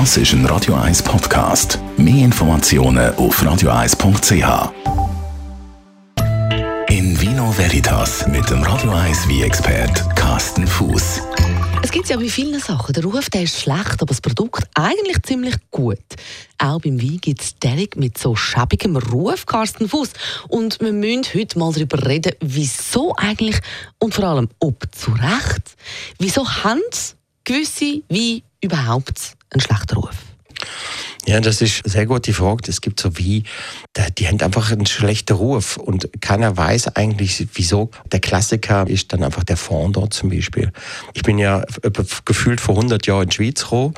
Das ist ein Radio 1 Podcast. Mehr Informationen auf radio1.ch. In Vino Veritas mit dem Radio 1 wie expert Carsten Fuß. Es gibt ja bei vielen Sachen. Der Ruf der ist schlecht, aber das Produkt eigentlich ziemlich gut. Auch beim Wein gibt es Derek mit so schäbigem Ruf, Carsten Fuß. Und wir müssen heute mal darüber reden, wieso eigentlich und vor allem, ob zu Recht. Wieso haben gewisse Weine überhaupt einen schlechten Ruf? Ja, das ist eine sehr gute Frage. Es gibt so wie, die haben einfach einen schlechten Ruf und keiner weiß eigentlich, wieso. Der Klassiker ist dann einfach der Fondor zum Beispiel. Ich bin ja gefühlt vor 100 Jahren in die Schweiz gekommen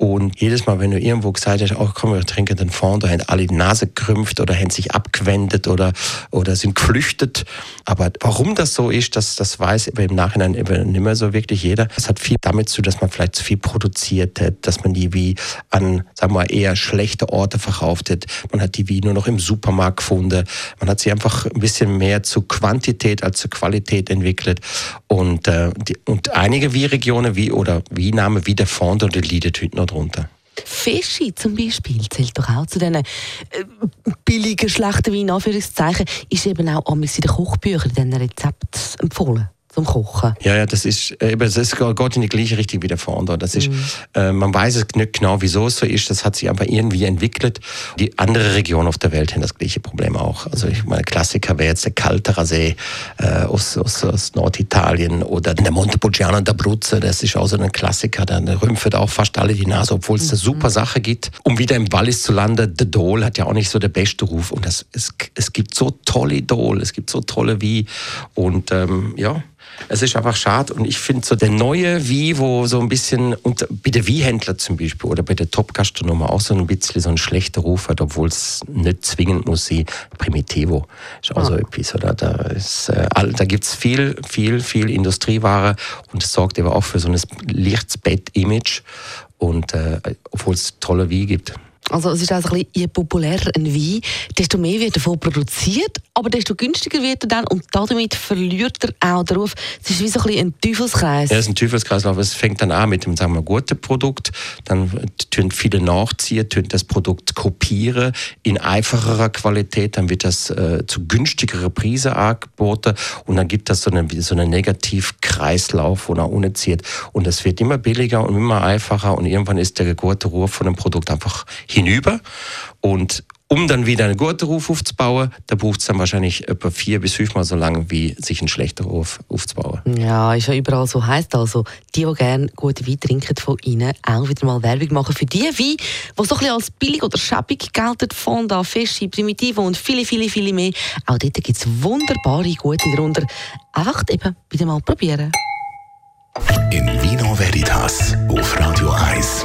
und jedes Mal, wenn du irgendwo gesagt hast, oh, komm, wir trinken den Fond, da haben alle die Nase gerümpft oder haben sich abgewendet oder, oder sind geflüchtet. Aber warum das so ist, das, das weiß im Nachhinein nicht mehr so wirklich jeder. Das hat viel damit zu dass man vielleicht zu viel produziert hat, dass man die wie an, sagen wir mal, eher schlechte Orte verkauft hat. Man hat die wie nur noch im Supermarkt gefunden. Man hat sie einfach ein bisschen mehr zu Quantität als zu Qualität entwickelt. Und, äh, die, und einige wie Regionen wie, oder wie Name wie der Fond oder leidet heute noch drunter. Fischi zum Beispiel zählt doch auch zu diesen äh, billigen, schlechten Weinen, Anführungszeichen, ist eben auch in den Kochbüchern, in diesen Rezepten empfohlen zum Kochen. Ja, ja, das ist äh, eben, das geht in die gleiche Richtung wie der Fondor. Das ist, mhm. äh, man weiß es nicht genau, wieso es so ist. Das hat sich einfach irgendwie entwickelt. Die andere Regionen auf der Welt haben das gleiche Problem auch. Also ich meine, Klassiker wäre jetzt der Kalterer See äh, aus, aus, aus, Norditalien oder der Montepulciano und der Bruzze. Das ist auch so ein Klassiker. Da rümpft auch fast alle die Nase, obwohl es mhm. eine super Sache gibt. Um wieder im Wallis zu landen, der Dole hat ja auch nicht so der beste Ruf. Und das, es, es gibt so tolle Dole, es gibt so tolle wie und ähm, ja, es ist einfach schade und ich finde so der neue Wie, wo so ein bisschen, und bei der Wie-Händler zum Beispiel oder bei der Top-Gastronomie auch so ein bisschen so ein schlechter Ruf hat, obwohl es nicht zwingend muss sein, Primitivo ist auch ah. so etwas, oder? Da, äh, da gibt es viel, viel, viel Industrieware und es sorgt aber auch für so ein Lichtsbett-Image und äh, obwohl es tolle Wie gibt. Also es ist also ein bisschen, je populärer ein Wein, desto mehr wird davon produziert, aber desto günstiger wird er dann und damit verliert er auch den Ruf. Es ist wie so ein, ein Teufelskreis. Ja, es ist ein Teufelskreislauf. Es fängt dann an mit dem sagen wir, guten Produkt, dann tun viele nachziehen, tun das Produkt kopieren in einfacherer Qualität, dann wird das äh, zu günstigeren Preisen angeboten und dann gibt das so einen, so einen Negativkreislauf, wo nach unten zieht und es wird immer billiger und immer einfacher und irgendwann ist der gute Ruf von dem Produkt einfach hin hinüber. Und um dann wieder einen guten Ruf aufzubauen, da braucht es dann wahrscheinlich etwa vier bis fünfmal so lange, wie sich einen schlechten Ruf aufzubauen. Ja, ist ja überall so. Heißt also, die, die gerne gute Wein trinken von Ihnen, auch wieder mal Werbung machen für die Weine, die so ein bisschen als billig oder schäbig gelten, Fonda, Fischi, Primitivo und viele, viele, viele mehr. Auch dort gibt es wunderbare, gute darunter. Einfach eben wieder mal probieren. In Vino Veritas auf Radio 1.